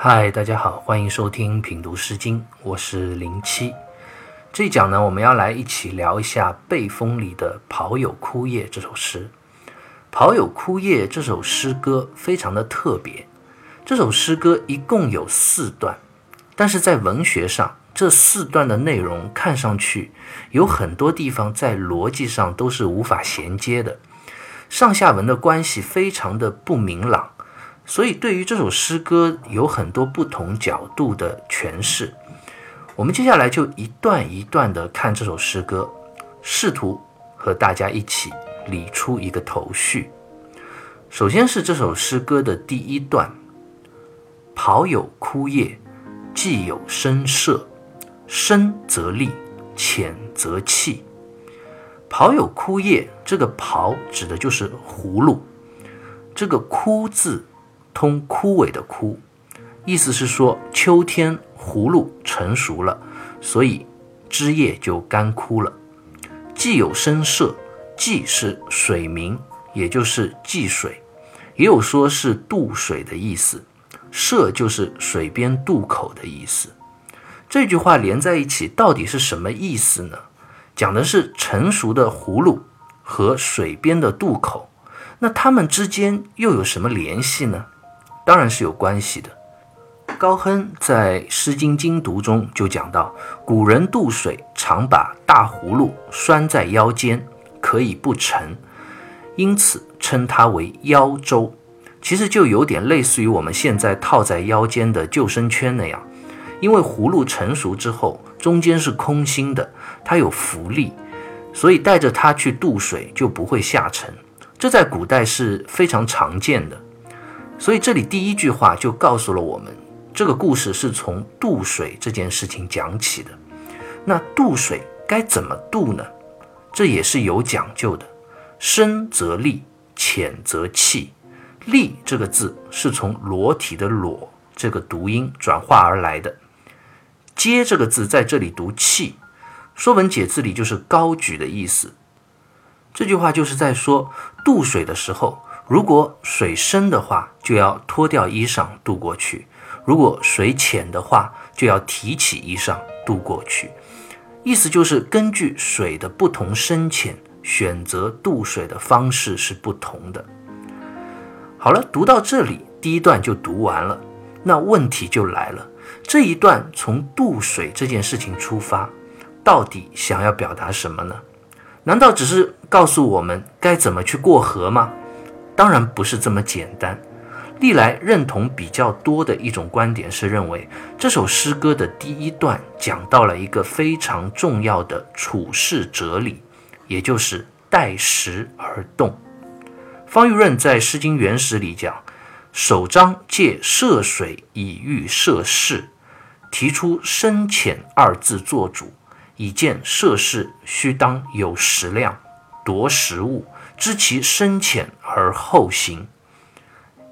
嗨，大家好，欢迎收听品读诗经，我是零七。这一讲呢，我们要来一起聊一下《背风》里的《跑有枯叶》这首诗。《跑有枯叶》这首诗歌非常的特别，这首诗歌一共有四段，但是在文学上，这四段的内容看上去有很多地方在逻辑上都是无法衔接的，上下文的关系非常的不明朗。所以，对于这首诗歌有很多不同角度的诠释。我们接下来就一段一段的看这首诗歌，试图和大家一起理出一个头绪。首先是这首诗歌的第一段：“袍有枯叶，既有深色，深则厉，浅则气。”袍有枯叶，这个“袍”指的就是葫芦，这个“枯”字。通枯萎的枯，意思是说秋天葫芦成熟了，所以枝叶就干枯了。既有声色，既是水名，也就是济水，也有说是渡水的意思。涉就是水边渡口的意思。这句话连在一起，到底是什么意思呢？讲的是成熟的葫芦和水边的渡口，那它们之间又有什么联系呢？当然是有关系的。高亨在《诗经精读》中就讲到，古人渡水常把大葫芦拴在腰间，可以不沉，因此称它为腰舟。其实就有点类似于我们现在套在腰间的救生圈那样，因为葫芦成熟之后中间是空心的，它有浮力，所以带着它去渡水就不会下沉。这在古代是非常常见的。所以这里第一句话就告诉了我们，这个故事是从渡水这件事情讲起的。那渡水该怎么渡呢？这也是有讲究的。深则利，浅则气。利这个字是从裸体的裸这个读音转化而来的。接这个字在这里读气，《说文解字》里就是高举的意思。这句话就是在说渡水的时候。如果水深的话，就要脱掉衣裳渡过去；如果水浅的话，就要提起衣裳渡过去。意思就是根据水的不同深浅，选择渡水的方式是不同的。好了，读到这里，第一段就读完了。那问题就来了：这一段从渡水这件事情出发，到底想要表达什么呢？难道只是告诉我们该怎么去过河吗？当然不是这么简单。历来认同比较多的一种观点是认为，这首诗歌的第一段讲到了一个非常重要的处世哲理，也就是待时而动。方玉润在《诗经原始》里讲：“首章借涉水以喻涉世，提出深浅二字做主，以见涉世须当有时量，夺时务。”知其深浅而后行，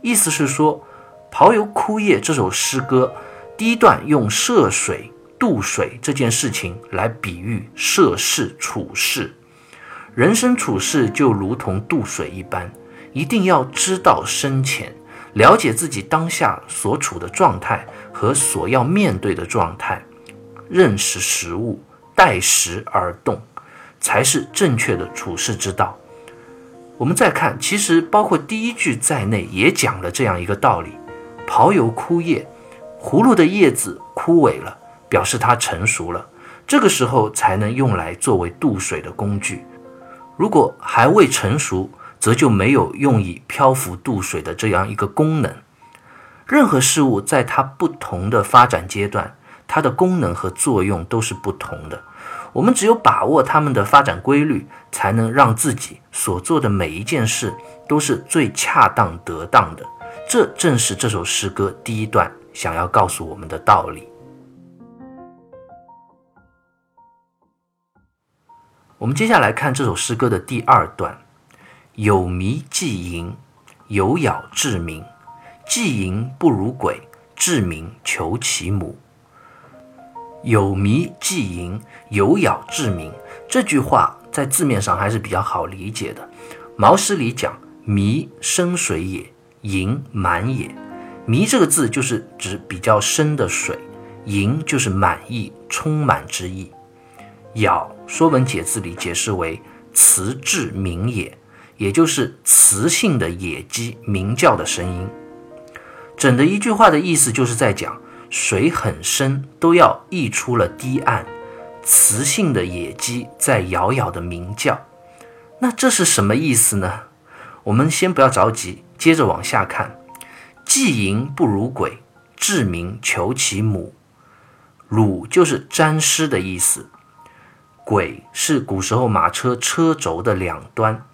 意思是说，《袍有枯叶》这首诗歌第一段用涉水渡水这件事情来比喻涉世处世，人生处世就如同渡水一般，一定要知道深浅，了解自己当下所处的状态和所要面对的状态，认识时务，待时而动，才是正确的处世之道。我们再看，其实包括第一句在内，也讲了这样一个道理：袍有枯叶，葫芦的叶子枯萎了，表示它成熟了，这个时候才能用来作为渡水的工具。如果还未成熟，则就没有用以漂浮渡水的这样一个功能。任何事物在它不同的发展阶段，它的功能和作用都是不同的。我们只有把握它们的发展规律，才能让自己所做的每一件事都是最恰当得当的。这正是这首诗歌第一段想要告诉我们的道理。我们接下来看这首诗歌的第二段：有迷既盈，有咬至鸣。既盈不如鬼，至明求其母。有迷即盈，有咬至鸣。这句话在字面上还是比较好理解的。毛诗里讲：迷，深水也；盈，满也。弥这个字就是指比较深的水，盈就是满意、充满之意。咬，《说文解字》里解释为雌至鸣也，也就是雌性的野鸡鸣叫的声音。整的一句话的意思就是在讲水很深，都要溢出了堤岸，雌性的野鸡在遥遥的鸣叫。那这是什么意思呢？我们先不要着急，接着往下看。既淫不如鬼，志明求其母。鲁就是沾湿的意思。鬼是古时候马车车轴的两端，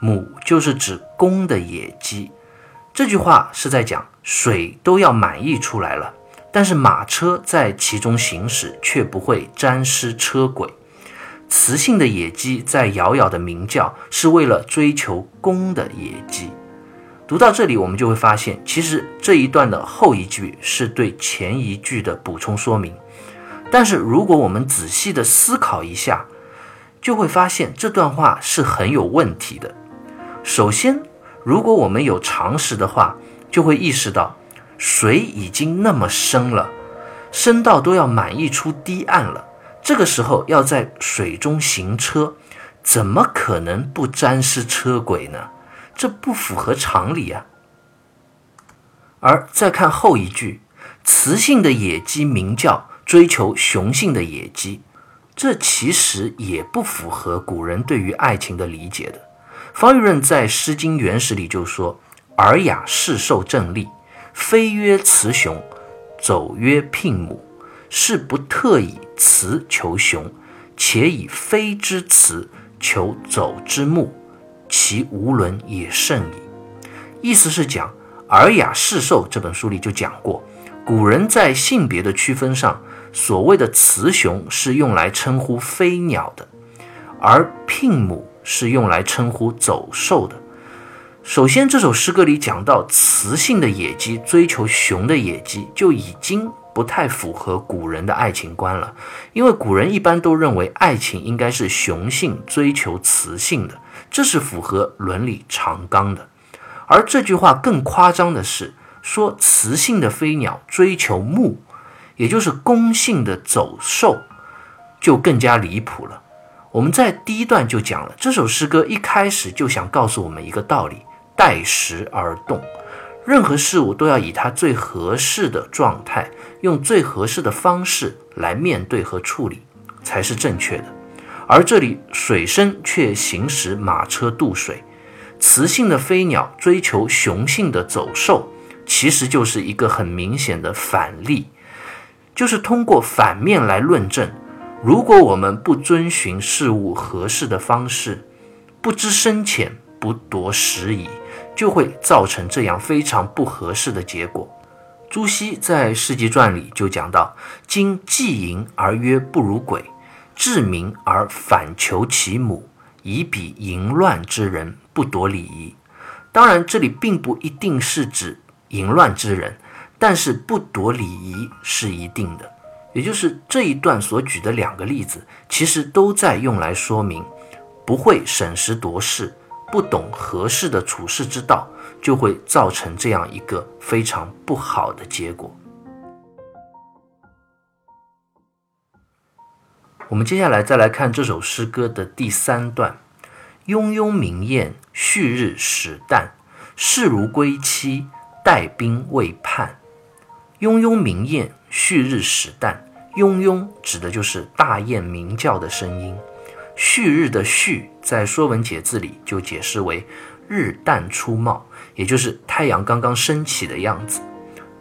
母就是指公的野鸡。这句话是在讲水都要满溢出来了，但是马车在其中行驶却不会沾湿车轨。雌性的野鸡在遥遥的鸣叫，是为了追求公的野鸡。读到这里，我们就会发现，其实这一段的后一句是对前一句的补充说明。但是如果我们仔细的思考一下，就会发现这段话是很有问题的。首先，如果我们有常识的话，就会意识到，水已经那么深了，深到都要满溢出堤岸了。这个时候要在水中行车，怎么可能不沾湿车轨呢？这不符合常理啊！而再看后一句，雌性的野鸡鸣叫，追求雄性的野鸡，这其实也不符合古人对于爱情的理解的。方玉润在《诗经原始》里就说：“尔雅士兽正立，飞曰雌雄，走曰牝母。”是不特以雌求雄，且以飞之雌求走之母，其无伦也甚矣。意思是讲《尔雅释兽》这本书里就讲过，古人在性别的区分上，所谓的雌雄是用来称呼飞鸟的，而牝母是用来称呼走兽的。首先，这首诗歌里讲到雌性的野鸡追求雄的野鸡，就已经。不太符合古人的爱情观了，因为古人一般都认为爱情应该是雄性追求雌性的，这是符合伦理常纲的。而这句话更夸张的是，说雌性的飞鸟追求木，也就是公性的走兽，就更加离谱了。我们在第一段就讲了，这首诗歌一开始就想告诉我们一个道理：待时而动。任何事物都要以它最合适的状态，用最合适的方式来面对和处理，才是正确的。而这里水深却行驶马车渡水，雌性的飞鸟追求雄性的走兽，其实就是一个很明显的反例，就是通过反面来论证：如果我们不遵循事物合适的方式，不知深浅，不夺时宜。就会造成这样非常不合适的结果。朱熹在《世纪传》里就讲到：“今既淫而曰不如鬼，至民而反求其母，以彼淫乱之人不夺礼仪。”当然，这里并不一定是指淫乱之人，但是不夺礼仪是一定的。也就是这一段所举的两个例子，其实都在用来说明不会审时度势。不懂合适的处事之道，就会造成这样一个非常不好的结果。我们接下来再来看这首诗歌的第三段：庸庸明艳，旭日始旦，士如归期，待兵未判。庸庸明艳，旭日始旦。庸庸指的就是大雁鸣叫的声音。旭日的旭，在《说文解字》里就解释为日旦初冒，也就是太阳刚刚升起的样子。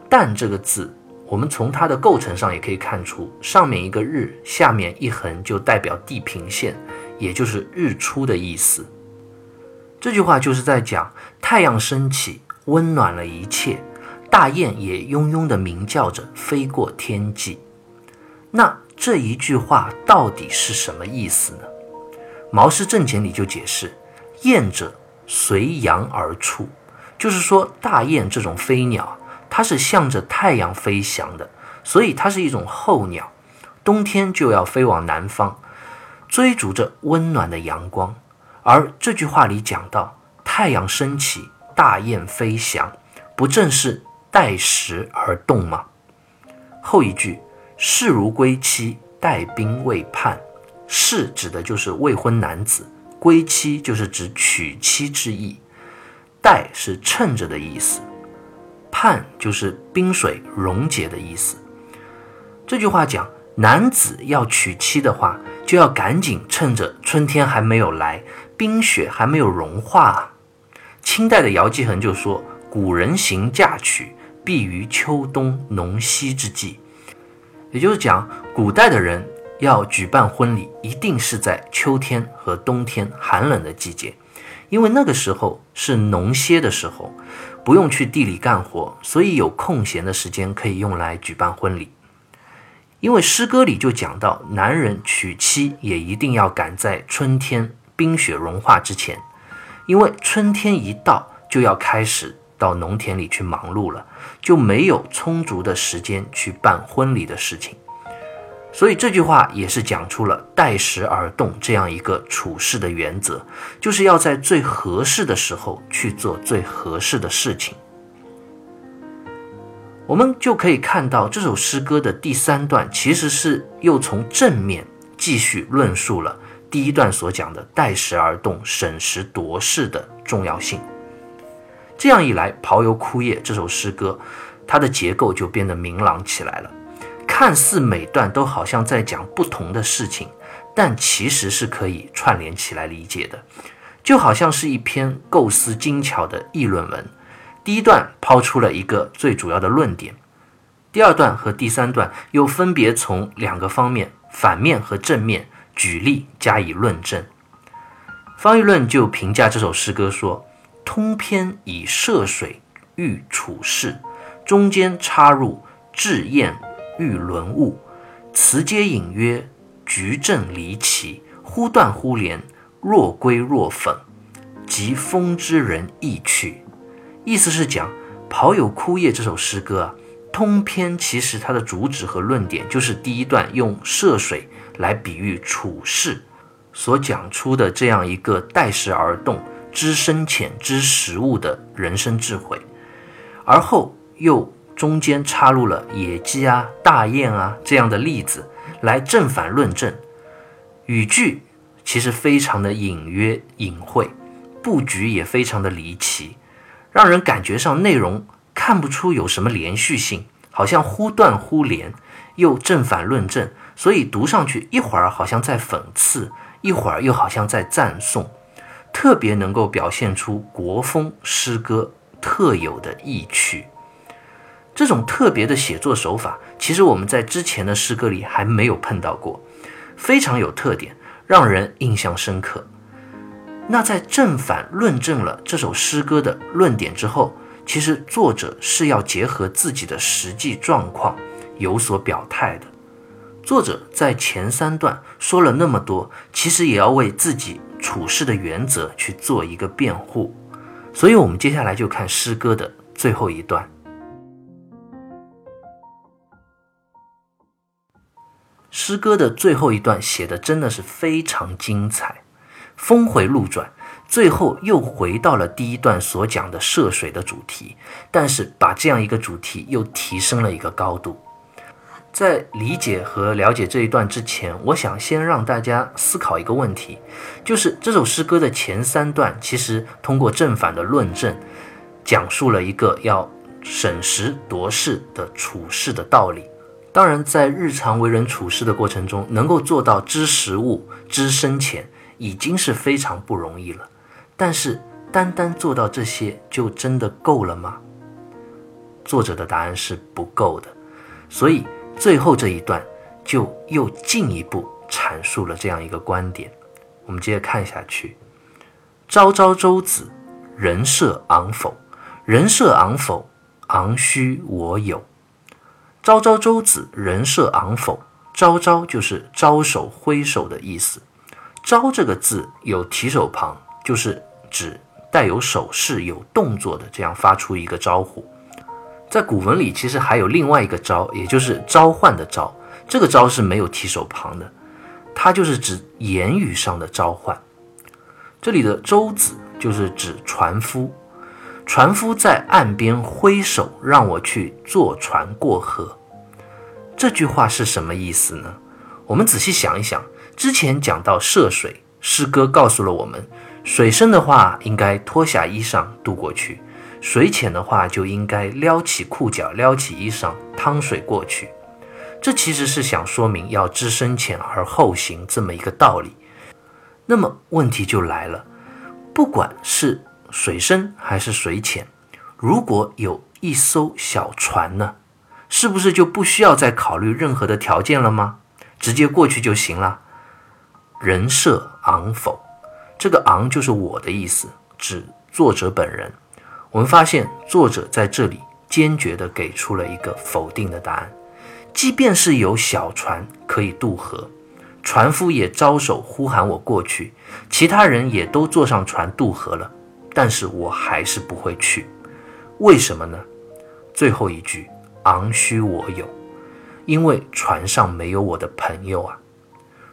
旦这个字，我们从它的构成上也可以看出，上面一个日，下面一横就代表地平线，也就是日出的意思。这句话就是在讲太阳升起，温暖了一切，大雁也庸庸地鸣叫着飞过天际。那这一句话到底是什么意思呢？《毛氏正解》里就解释：“雁者，随阳而处。”就是说，大雁这种飞鸟，它是向着太阳飞翔的，所以它是一种候鸟，冬天就要飞往南方，追逐着温暖的阳光。而这句话里讲到，太阳升起，大雁飞翔，不正是待时而动吗？后一句“事如归期，待兵未判”，士指的就是未婚男子，归妻就是指娶妻之意，待是趁着的意思，盼就是冰水溶解的意思。这句话讲，男子要娶妻的话，就要赶紧趁着春天还没有来，冰雪还没有融化。清代的姚继恒就说：“古人行嫁娶，必于秋冬农息之际。”也就是讲，古代的人要举办婚礼，一定是在秋天和冬天寒冷的季节，因为那个时候是农歇的时候，不用去地里干活，所以有空闲的时间可以用来举办婚礼。因为诗歌里就讲到，男人娶妻也一定要赶在春天冰雪融化之前，因为春天一到就要开始到农田里去忙碌了，就没有充足的时间去办婚礼的事情。所以这句话也是讲出了待时而动这样一个处事的原则，就是要在最合适的时候去做最合适的事情。我们就可以看到，这首诗歌的第三段其实是又从正面继续论述了第一段所讲的“待时而动，审时度势”的重要性。这样一来，《刨油枯叶》这首诗歌，它的结构就变得明朗起来了。看似每段都好像在讲不同的事情，但其实是可以串联起来理解的，就好像是一篇构思精巧的议论文。第一段抛出了一个最主要的论点，第二段和第三段又分别从两个方面——反面和正面——举例加以论证。方玉论就评价这首诗歌说：“通篇以涉水喻处世，中间插入志艳欲伦物，词皆隐约，局正离奇，忽断忽连，若归若讽，即风之人意趣。”意思是讲《跑有枯叶》这首诗歌啊，通篇其实它的主旨和论点就是第一段用涉水来比喻处世所讲出的这样一个待时而动、知深浅、知时务的人生智慧，而后又中间插入了野鸡啊、大雁啊这样的例子来正反论证，语句其实非常的隐约隐晦，布局也非常的离奇。让人感觉上内容看不出有什么连续性，好像忽断忽连，又正反论证，所以读上去一会儿好像在讽刺，一会儿又好像在赞颂，特别能够表现出国风诗歌特有的意趣。这种特别的写作手法，其实我们在之前的诗歌里还没有碰到过，非常有特点，让人印象深刻。那在正反论证了这首诗歌的论点之后，其实作者是要结合自己的实际状况有所表态的。作者在前三段说了那么多，其实也要为自己处事的原则去做一个辩护。所以，我们接下来就看诗歌的最后一段。诗歌的最后一段写的真的是非常精彩。峰回路转，最后又回到了第一段所讲的涉水的主题，但是把这样一个主题又提升了一个高度。在理解和了解这一段之前，我想先让大家思考一个问题，就是这首诗歌的前三段其实通过正反的论证，讲述了一个要审时度势的处事的道理。当然，在日常为人处事的过程中，能够做到知时务、知深浅。已经是非常不容易了，但是单单做到这些就真的够了吗？作者的答案是不够的，所以最后这一段就又进一步阐述了这样一个观点。我们接着看下去：朝朝舟子，人设昂否？人设昂否？昂须我有。朝朝舟子，人设昂否？朝朝就是招手挥手的意思。招这个字有提手旁，就是指带有手势、有动作的，这样发出一个招呼。在古文里，其实还有另外一个招，也就是召唤的召。这个招是没有提手旁的，它就是指言语上的召唤。这里的舟子就是指船夫，船夫在岸边挥手让我去坐船过河。这句话是什么意思呢？我们仔细想一想，之前讲到涉水，诗歌告诉了我们，水深的话应该脱下衣裳渡过去，水浅的话就应该撩起裤脚、撩起衣裳趟水过去。这其实是想说明要知深浅而后行这么一个道理。那么问题就来了，不管是水深还是水浅，如果有一艘小船呢，是不是就不需要再考虑任何的条件了吗？直接过去就行了？人设昂否？这个昂就是我的意思，指作者本人。我们发现作者在这里坚决地给出了一个否定的答案。即便是有小船可以渡河，船夫也招手呼喊我过去，其他人也都坐上船渡河了，但是我还是不会去，为什么呢？最后一句昂须我有，因为船上没有我的朋友啊。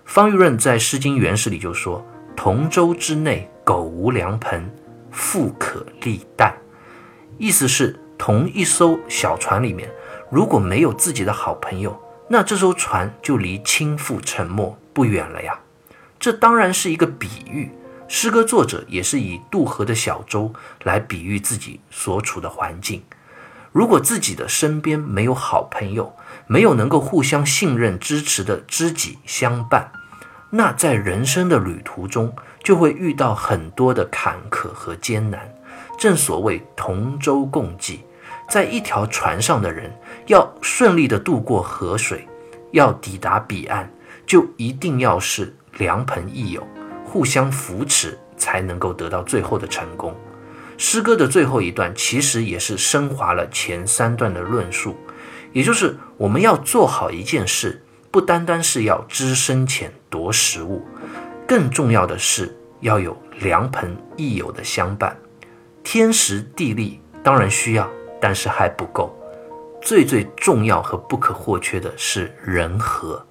方玉润在《诗经原始》里就说：“同舟之内，苟无良朋，富可立代。”意思是同一艘小船里面。如果没有自己的好朋友，那这艘船就离倾覆沉没不远了呀。这当然是一个比喻，诗歌作者也是以渡河的小舟来比喻自己所处的环境。如果自己的身边没有好朋友，没有能够互相信任、支持的知己相伴，那在人生的旅途中就会遇到很多的坎坷和艰难。正所谓同舟共济。在一条船上的人要顺利的渡过河水，要抵达彼岸，就一定要是良朋益友，互相扶持，才能够得到最后的成功。诗歌的最后一段其实也是升华了前三段的论述，也就是我们要做好一件事，不单单是要知深浅夺食物，更重要的是要有良朋益友的相伴。天时地利当然需要。但是还不够，最最重要和不可或缺的是人和。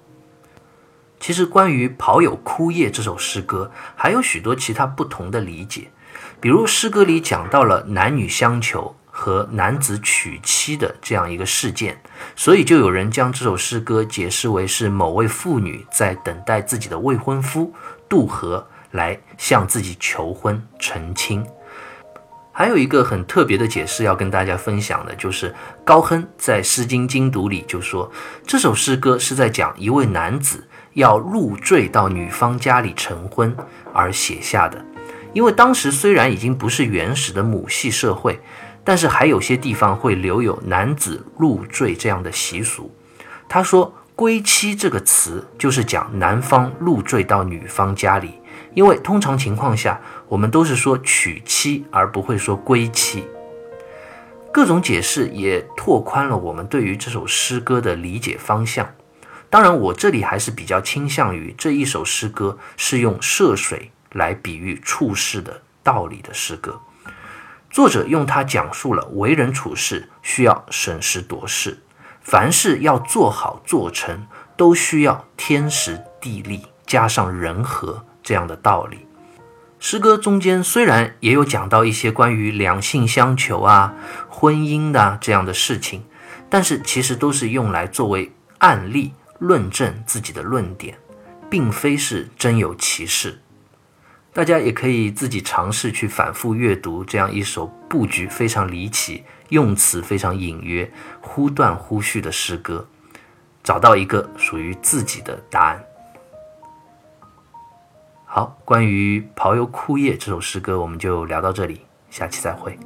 其实关于《跑友枯叶》这首诗歌，还有许多其他不同的理解。比如诗歌里讲到了男女相求和男子娶妻的这样一个事件，所以就有人将这首诗歌解释为是某位妇女在等待自己的未婚夫渡河来向自己求婚成亲。还有一个很特别的解释要跟大家分享的，就是高亨在《诗经精读》里就说，这首诗歌是在讲一位男子要入赘到女方家里成婚而写下的。因为当时虽然已经不是原始的母系社会，但是还有些地方会留有男子入赘这样的习俗。他说“归妻”这个词就是讲男方入赘到女方家里。因为通常情况下，我们都是说娶妻，而不会说归妻。各种解释也拓宽了我们对于这首诗歌的理解方向。当然，我这里还是比较倾向于这一首诗歌是用涉水来比喻处事的道理的诗歌。作者用它讲述了为人处事需要审时度势，凡事要做好做成，都需要天时地利加上人和。这样的道理，诗歌中间虽然也有讲到一些关于两性相求啊、婚姻的这样的事情，但是其实都是用来作为案例论证自己的论点，并非是真有其事。大家也可以自己尝试去反复阅读这样一首布局非常离奇、用词非常隐约、忽断忽续的诗歌，找到一个属于自己的答案。好，关于《跑友枯叶》这首诗歌，我们就聊到这里，下期再会。